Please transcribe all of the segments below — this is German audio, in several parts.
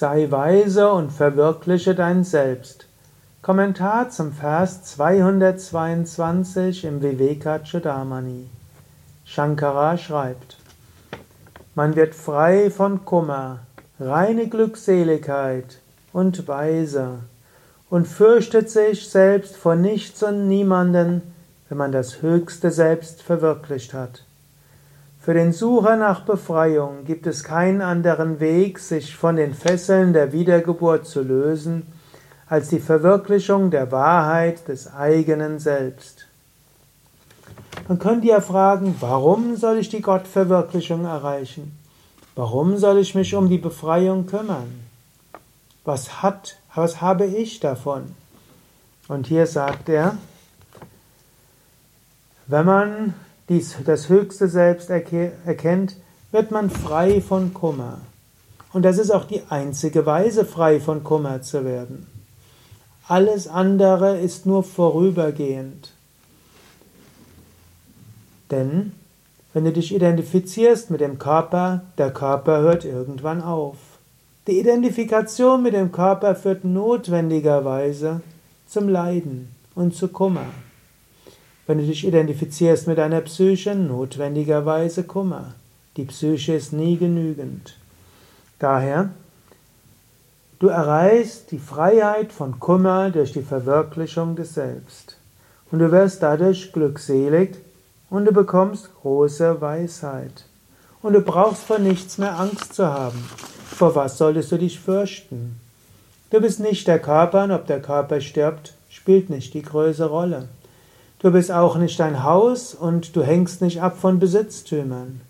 Sei weise und verwirkliche dein Selbst. Kommentar zum Vers 222 im Vivekachudamani. Shankara schreibt: Man wird frei von Kummer, reine Glückseligkeit und weise und fürchtet sich selbst vor nichts und niemanden, wenn man das höchste Selbst verwirklicht hat. Für den Sucher nach Befreiung gibt es keinen anderen Weg, sich von den Fesseln der Wiedergeburt zu lösen, als die Verwirklichung der Wahrheit des eigenen Selbst. Man könnte ja fragen, warum soll ich die Gottverwirklichung erreichen? Warum soll ich mich um die Befreiung kümmern? Was hat, was habe ich davon? Und hier sagt er, wenn man dies, das höchste Selbst erkennt, wird man frei von Kummer. Und das ist auch die einzige Weise, frei von Kummer zu werden. Alles andere ist nur vorübergehend. Denn wenn du dich identifizierst mit dem Körper, der Körper hört irgendwann auf. Die Identifikation mit dem Körper führt notwendigerweise zum Leiden und zu Kummer. Wenn du dich identifizierst mit deiner Psyche, notwendigerweise Kummer. Die Psyche ist nie genügend. Daher, du erreichst die Freiheit von Kummer durch die Verwirklichung des Selbst. Und du wirst dadurch glückselig und du bekommst große Weisheit. Und du brauchst vor nichts mehr Angst zu haben. Vor was solltest du dich fürchten? Du bist nicht der Körper und ob der Körper stirbt, spielt nicht die größere Rolle. Du bist auch nicht ein Haus und du hängst nicht ab von Besitztümern.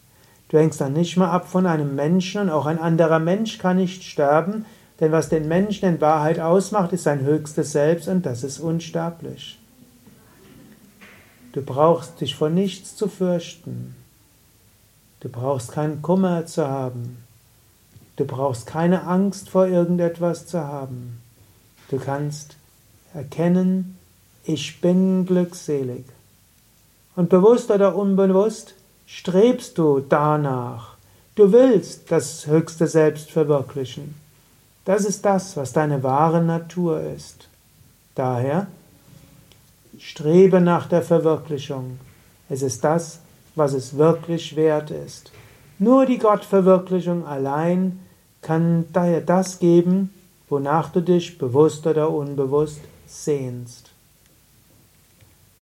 Du hängst dann nicht mal ab von einem Menschen und auch ein anderer Mensch kann nicht sterben, denn was den Menschen in Wahrheit ausmacht, ist sein höchstes Selbst und das ist unsterblich. Du brauchst dich vor nichts zu fürchten. Du brauchst keinen Kummer zu haben. Du brauchst keine Angst vor irgendetwas zu haben. Du kannst erkennen, ich bin glückselig. Und bewusst oder unbewusst strebst du danach. Du willst das höchste Selbst verwirklichen. Das ist das, was deine wahre Natur ist. Daher strebe nach der Verwirklichung. Es ist das, was es wirklich wert ist. Nur die Gottverwirklichung allein kann dir das geben, wonach du dich bewusst oder unbewusst sehnst.